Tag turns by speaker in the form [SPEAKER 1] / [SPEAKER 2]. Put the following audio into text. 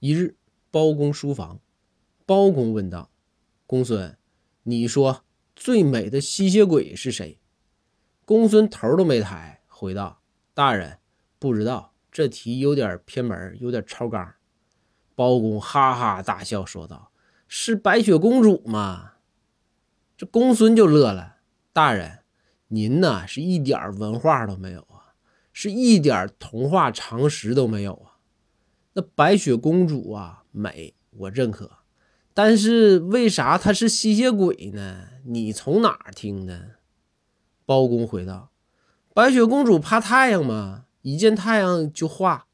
[SPEAKER 1] 一日，包公书房，包公问道：“公孙，你说最美的吸血鬼是谁？”公孙头都没抬，回道：“大人，不知道，这题有点偏门，有点超纲。”包公哈哈大笑，说道：“是白雪公主吗？”这公孙就乐了：“大人，您呐是一点文化都没有啊，是一点童话常识都没有啊。”那白雪公主啊，美，我认可，但是为啥她是吸血鬼呢？你从哪儿听的？包公回道：“白雪公主怕太阳吗，一见太阳就化，